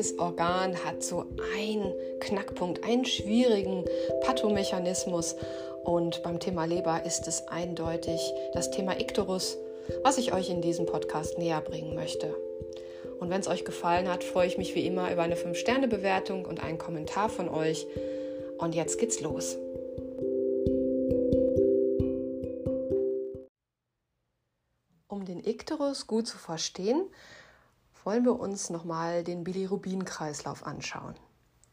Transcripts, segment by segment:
jedes Organ hat so einen Knackpunkt, einen schwierigen Pathomechanismus. Und beim Thema Leber ist es eindeutig das Thema Ikterus, was ich euch in diesem Podcast näher bringen möchte. Und wenn es euch gefallen hat, freue ich mich wie immer über eine 5-Sterne-Bewertung und einen Kommentar von euch. Und jetzt geht's los. Um den Ikterus gut zu verstehen, wollen wir uns nochmal den Bilirubin-Kreislauf anschauen.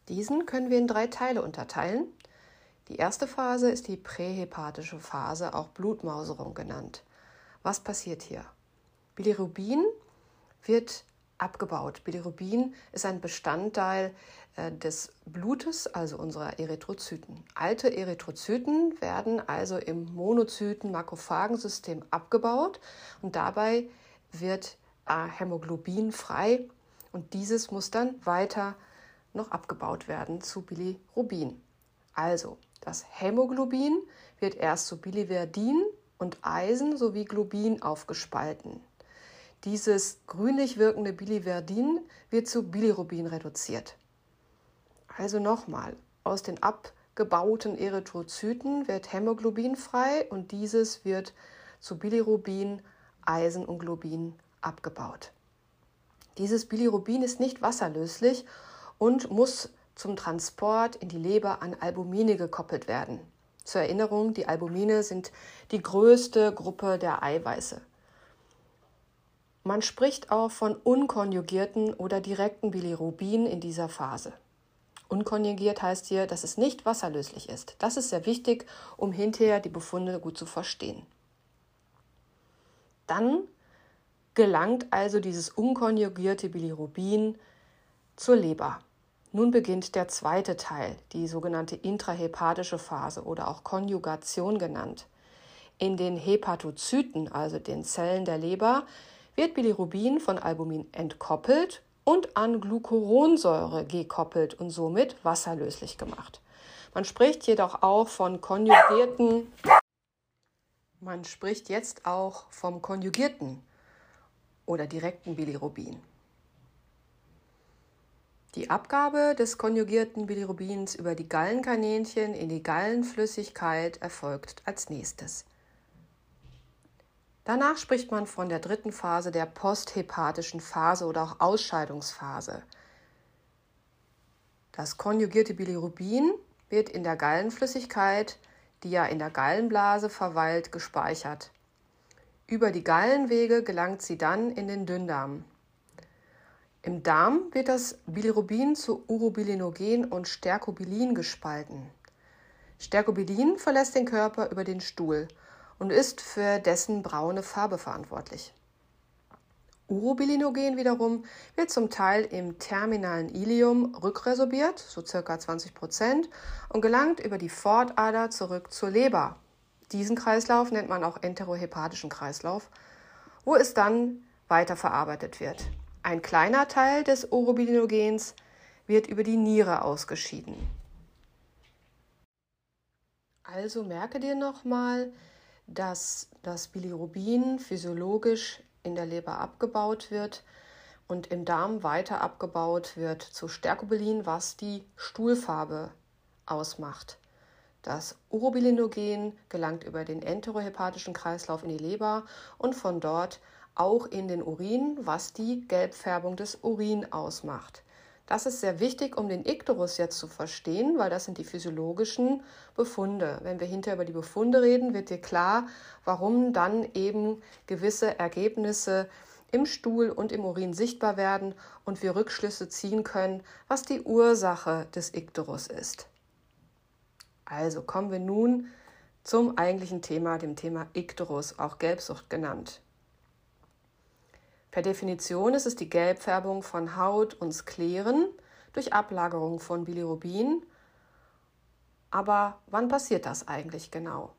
Diesen können wir in drei Teile unterteilen. Die erste Phase ist die prähepatische Phase, auch Blutmauserung genannt. Was passiert hier? Bilirubin wird abgebaut. Bilirubin ist ein Bestandteil äh, des Blutes, also unserer Erythrozyten. Alte Erythrozyten werden also im Monozyten-Makrophagensystem abgebaut und dabei wird Hämoglobin frei und dieses muss dann weiter noch abgebaut werden zu Bilirubin. Also, das Hämoglobin wird erst zu Biliverdin und Eisen sowie Globin aufgespalten. Dieses grünlich wirkende Biliverdin wird zu Bilirubin reduziert. Also nochmal, aus den abgebauten Erythrozyten wird Hämoglobin frei und dieses wird zu Bilirubin, Eisen und Globin abgebaut. Dieses Bilirubin ist nicht wasserlöslich und muss zum Transport in die Leber an Albumine gekoppelt werden. Zur Erinnerung, die Albumine sind die größte Gruppe der Eiweiße. Man spricht auch von unkonjugierten oder direkten Bilirubin in dieser Phase. Unkonjugiert heißt hier, dass es nicht wasserlöslich ist. Das ist sehr wichtig, um hinterher die Befunde gut zu verstehen. Dann gelangt also dieses unkonjugierte Bilirubin zur Leber. Nun beginnt der zweite Teil, die sogenannte intrahepatische Phase oder auch Konjugation genannt. In den Hepatozyten, also den Zellen der Leber, wird Bilirubin von Albumin entkoppelt und an Glucuronsäure gekoppelt und somit wasserlöslich gemacht. Man spricht jedoch auch von konjugierten man spricht jetzt auch vom konjugierten oder direkten Bilirubin. Die Abgabe des konjugierten Bilirubins über die Gallenkaninchen in die Gallenflüssigkeit erfolgt als nächstes. Danach spricht man von der dritten Phase der posthepatischen Phase oder auch Ausscheidungsphase. Das konjugierte Bilirubin wird in der Gallenflüssigkeit, die ja in der Gallenblase verweilt, gespeichert. Über die Gallenwege gelangt sie dann in den Dünndarm. Im Darm wird das Bilirubin zu Urobilinogen und Stercobilin gespalten. Stercobilin verlässt den Körper über den Stuhl und ist für dessen braune Farbe verantwortlich. Urobilinogen wiederum wird zum Teil im terminalen Ilium rückresorbiert, so circa 20 Prozent, und gelangt über die Fortader zurück zur Leber, diesen Kreislauf nennt man auch enterohepatischen Kreislauf, wo es dann weiterverarbeitet wird. Ein kleiner Teil des Orobilinogens wird über die Niere ausgeschieden. Also merke dir nochmal, dass das Bilirubin physiologisch in der Leber abgebaut wird und im Darm weiter abgebaut wird zu Stercobilin, was die Stuhlfarbe ausmacht. Das Urobilinogen gelangt über den enterohepatischen Kreislauf in die Leber und von dort auch in den Urin, was die Gelbfärbung des Urin ausmacht. Das ist sehr wichtig, um den Ikterus jetzt zu verstehen, weil das sind die physiologischen Befunde. Wenn wir hinterher über die Befunde reden, wird dir klar, warum dann eben gewisse Ergebnisse im Stuhl und im Urin sichtbar werden und wir Rückschlüsse ziehen können, was die Ursache des Ikterus ist. Also kommen wir nun zum eigentlichen Thema, dem Thema Ikterus, auch Gelbsucht genannt. Per Definition ist es die Gelbfärbung von Haut und Skleren durch Ablagerung von Bilirubin. Aber wann passiert das eigentlich genau?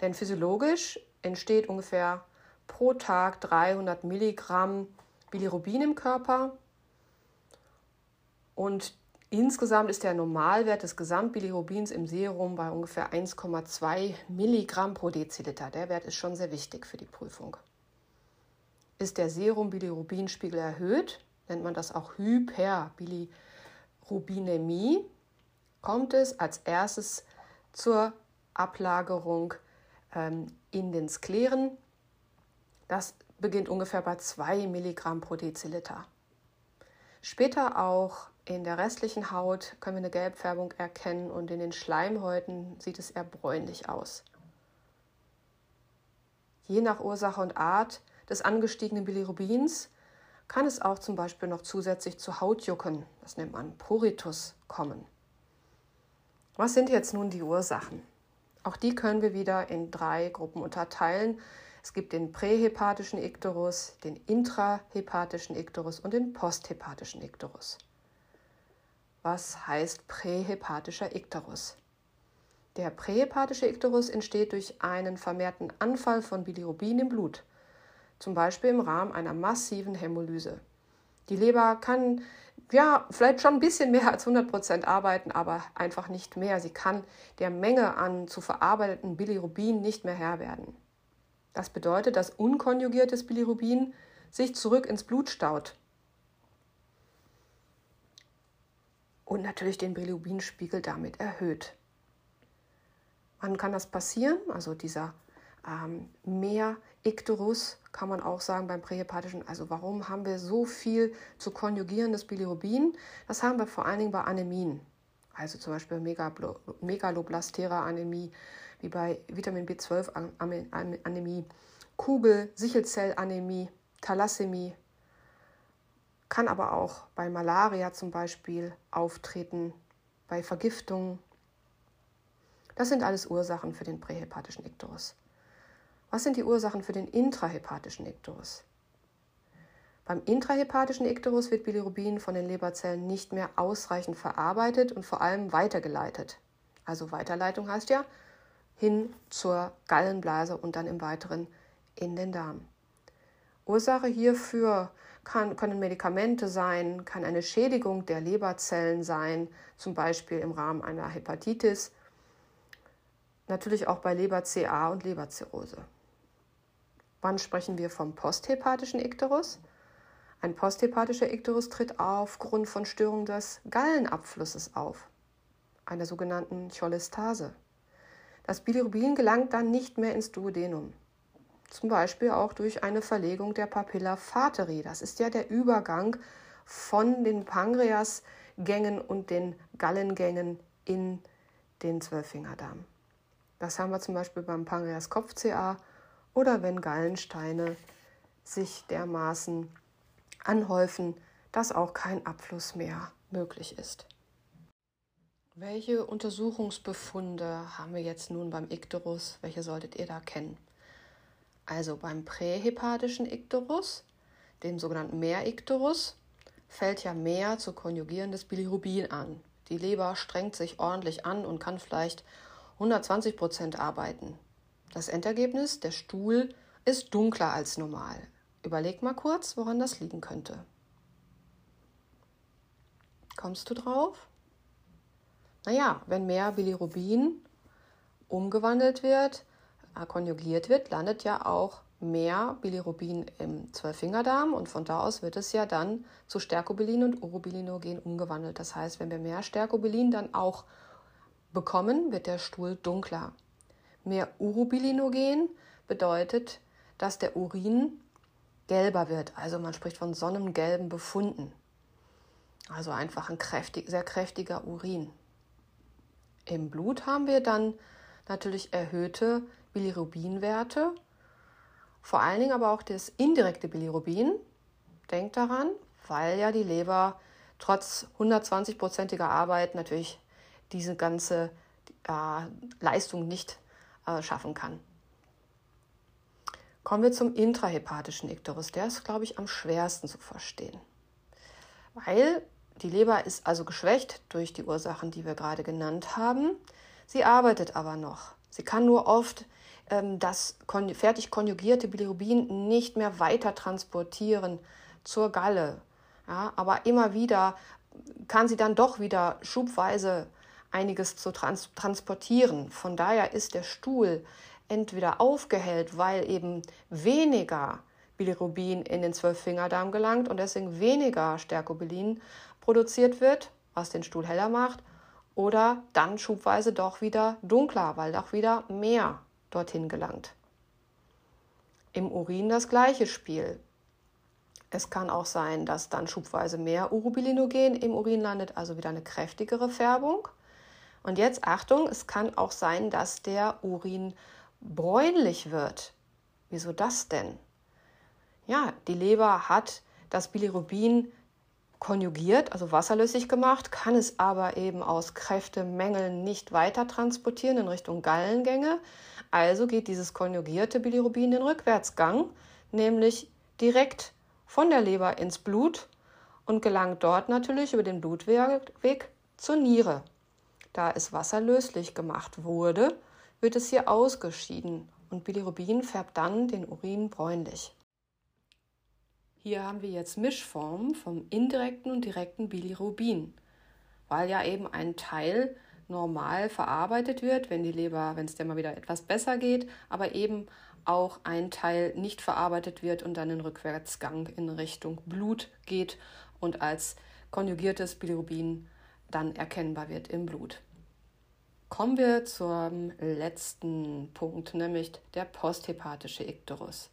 Denn physiologisch entsteht ungefähr pro Tag 300 Milligramm Bilirubin im Körper und Insgesamt ist der Normalwert des Gesamtbilirubins im Serum bei ungefähr 1,2 Milligramm pro Deziliter. Der Wert ist schon sehr wichtig für die Prüfung. ist der Serum-Bilirubinspiegel erhöht, nennt man das auch Hyperbilirubinemie, kommt es als erstes zur Ablagerung ähm, in den Skleren. Das beginnt ungefähr bei 2 Milligramm pro Deziliter. Später auch in der restlichen Haut können wir eine Gelbfärbung erkennen und in den Schleimhäuten sieht es eher bräunlich aus. Je nach Ursache und Art des angestiegenen Bilirubins kann es auch zum Beispiel noch zusätzlich zu Hautjucken, das nennt man Poritus, kommen. Was sind jetzt nun die Ursachen? Auch die können wir wieder in drei Gruppen unterteilen. Es gibt den prähepatischen Ikterus, den intrahepatischen Ikterus und den posthepatischen Ikterus. Was heißt prähepatischer Ikterus? Der prähepatische Ikterus entsteht durch einen vermehrten Anfall von Bilirubin im Blut, zum Beispiel im Rahmen einer massiven Hämolyse. Die Leber kann ja vielleicht schon ein bisschen mehr als 100 Prozent arbeiten, aber einfach nicht mehr. Sie kann der Menge an zu verarbeiteten Bilirubin nicht mehr Herr werden. Das bedeutet, dass unkonjugiertes Bilirubin sich zurück ins Blut staut und natürlich den Bilirubinspiegel damit erhöht. Wann kann das passieren? Also dieser ähm, mehr Ikterus kann man auch sagen beim prähepatischen. Also warum haben wir so viel zu konjugierendes Bilirubin? Das haben wir vor allen Dingen bei Anämien. Also zum Beispiel Megaloblastera-Anämie, wie bei Vitamin B12-Anämie, Kugel, Sichelzellanämie, Thalassämie. Kann aber auch bei Malaria zum Beispiel auftreten, bei Vergiftungen. Das sind alles Ursachen für den prähepatischen Ikterus. Was sind die Ursachen für den intrahepatischen Ikterus? Beim intrahepatischen Ikterus wird Bilirubin von den Leberzellen nicht mehr ausreichend verarbeitet und vor allem weitergeleitet. Also Weiterleitung heißt ja, hin zur Gallenblase und dann im Weiteren in den Darm. Ursache hierfür kann, können Medikamente sein, kann eine Schädigung der Leberzellen sein, zum Beispiel im Rahmen einer Hepatitis, natürlich auch bei Leber-CA und Leberzirrhose. Wann sprechen wir vom posthepatischen Ikterus? Ein posthepatischer Ikterus tritt aufgrund von Störungen des Gallenabflusses auf, einer sogenannten Cholestase. Das Bilirubin gelangt dann nicht mehr ins Duodenum. Zum Beispiel auch durch eine Verlegung der Papilla fateri. Das ist ja der Übergang von den Pankreasgängen und den Gallengängen in den Zwölffingerdarm. Das haben wir zum Beispiel beim Pankreas-Kopf-CA oder wenn Gallensteine sich dermaßen anhäufen, dass auch kein Abfluss mehr möglich ist. Welche Untersuchungsbefunde haben wir jetzt nun beim Ikterus? Welche solltet ihr da kennen? Also beim prähepatischen Ikterus, dem sogenannten Mehrikterus, fällt ja mehr zu konjugierendes Bilirubin an. Die Leber strengt sich ordentlich an und kann vielleicht 120 Prozent arbeiten. Das Endergebnis, der Stuhl, ist dunkler als normal. Überleg mal kurz, woran das liegen könnte. Kommst du drauf? Naja, wenn mehr Bilirubin umgewandelt wird, konjugiert wird, landet ja auch mehr Bilirubin im Zwölffingerdarm und von da aus wird es ja dann zu Stercobilin und Urobilinogen umgewandelt. Das heißt, wenn wir mehr Stercobilin dann auch bekommen, wird der Stuhl dunkler. Mehr Urobilinogen bedeutet, dass der Urin gelber wird. Also man spricht von sonnengelben Befunden. Also einfach ein kräftig, sehr kräftiger Urin. Im Blut haben wir dann natürlich erhöhte Bilirubinwerte, vor allen Dingen aber auch das indirekte Bilirubin. Denkt daran, weil ja die Leber trotz 120-prozentiger Arbeit natürlich diese ganze äh, Leistung nicht äh, schaffen kann. Kommen wir zum intrahepatischen Ikterus. Der ist, glaube ich, am schwersten zu verstehen. Weil die Leber ist also geschwächt durch die Ursachen, die wir gerade genannt haben. Sie arbeitet aber noch. Sie kann nur oft das kon fertig konjugierte Bilirubin nicht mehr weiter transportieren zur Galle. Ja, aber immer wieder kann sie dann doch wieder schubweise einiges zu trans transportieren. Von daher ist der Stuhl entweder aufgehellt, weil eben weniger Bilirubin in den Zwölffingerdarm gelangt und deswegen weniger Stercobilin produziert wird, was den Stuhl heller macht, oder dann schubweise doch wieder dunkler, weil doch wieder mehr dorthin gelangt. Im Urin das gleiche Spiel. Es kann auch sein, dass dann schubweise mehr Urobilinogen im Urin landet, also wieder eine kräftigere Färbung. Und jetzt Achtung, es kann auch sein, dass der Urin bräunlich wird. Wieso das denn? Ja, die Leber hat das Bilirubin konjugiert, also wasserlöslich gemacht, kann es aber eben aus Kräftemängeln nicht weiter transportieren in Richtung Gallengänge. Also geht dieses konjugierte Bilirubin den Rückwärtsgang, nämlich direkt von der Leber ins Blut und gelangt dort natürlich über den Blutweg zur Niere. Da es wasserlöslich gemacht wurde, wird es hier ausgeschieden und Bilirubin färbt dann den Urin bräunlich. Hier haben wir jetzt Mischformen vom indirekten und direkten Bilirubin, weil ja eben ein Teil normal verarbeitet wird, wenn die Leber, wenn es dir mal wieder etwas besser geht, aber eben auch ein Teil nicht verarbeitet wird und dann in Rückwärtsgang in Richtung Blut geht und als konjugiertes Bilirubin dann erkennbar wird im Blut. Kommen wir zum letzten Punkt, nämlich der posthepatische Ikterus.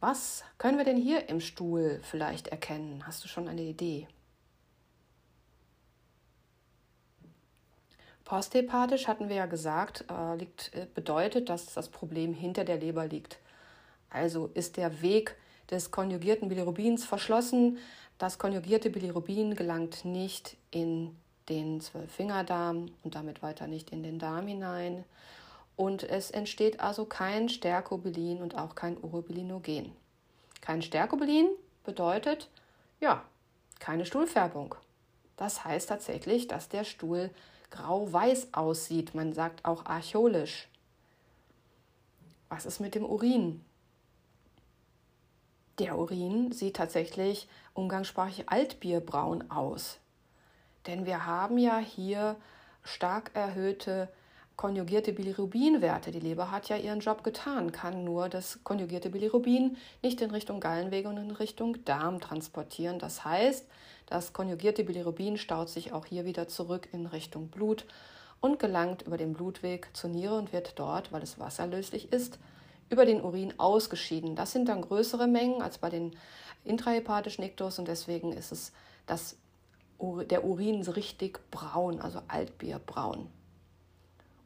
Was können wir denn hier im Stuhl vielleicht erkennen? Hast du schon eine Idee? Posthepatisch hatten wir ja gesagt, äh, liegt, äh, bedeutet, dass das Problem hinter der Leber liegt. Also ist der Weg des konjugierten Bilirubins verschlossen. Das konjugierte Bilirubin gelangt nicht in den Zwölffingerdarm und damit weiter nicht in den Darm hinein. Und es entsteht also kein Stercobilin und auch kein Urobilinogen. Kein Stercobilin bedeutet, ja, keine Stuhlfärbung. Das heißt tatsächlich, dass der Stuhl grau-weiß aussieht. Man sagt auch archolisch. Was ist mit dem Urin? Der Urin sieht tatsächlich umgangssprachlich altbierbraun aus. Denn wir haben ja hier stark erhöhte konjugierte Bilirubinwerte. Die Leber hat ja ihren Job getan, kann nur das konjugierte Bilirubin nicht in Richtung Gallenwege und in Richtung Darm transportieren. Das heißt, das konjugierte Bilirubin staut sich auch hier wieder zurück in Richtung Blut und gelangt über den Blutweg zur Niere und wird dort, weil es wasserlöslich ist, über den Urin ausgeschieden. Das sind dann größere Mengen als bei den intrahepatischen Iktus und deswegen ist es das, der Urin richtig braun, also altbierbraun.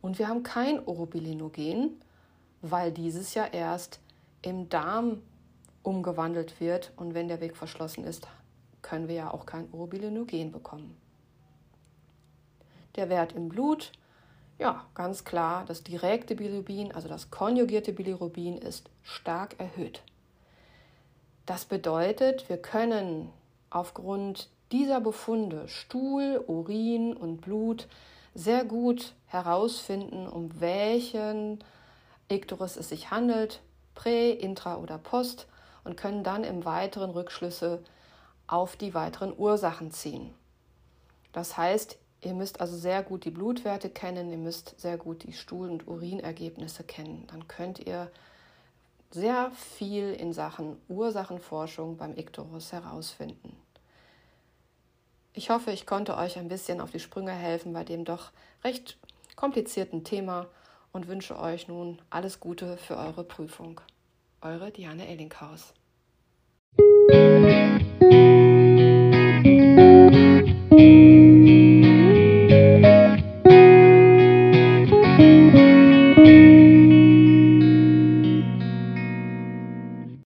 Und wir haben kein Orobilinogen, weil dieses ja erst im Darm umgewandelt wird. Und wenn der Weg verschlossen ist, können wir ja auch kein Orobilinogen bekommen. Der Wert im Blut, ja, ganz klar, das direkte Bilirubin, also das konjugierte Bilirubin, ist stark erhöht. Das bedeutet, wir können aufgrund dieser Befunde Stuhl, Urin und Blut sehr gut herausfinden, um welchen Ikterus es sich handelt, Prä-, Intra- oder Post, und können dann im weiteren Rückschlüsse auf die weiteren Ursachen ziehen. Das heißt, ihr müsst also sehr gut die Blutwerte kennen, ihr müsst sehr gut die Stuhl- und Urinergebnisse kennen. Dann könnt ihr sehr viel in Sachen Ursachenforschung beim Ikterus herausfinden. Ich hoffe, ich konnte euch ein bisschen auf die Sprünge helfen bei dem doch recht komplizierten Thema und wünsche euch nun alles Gute für eure Prüfung. Eure Diane Ellinghaus.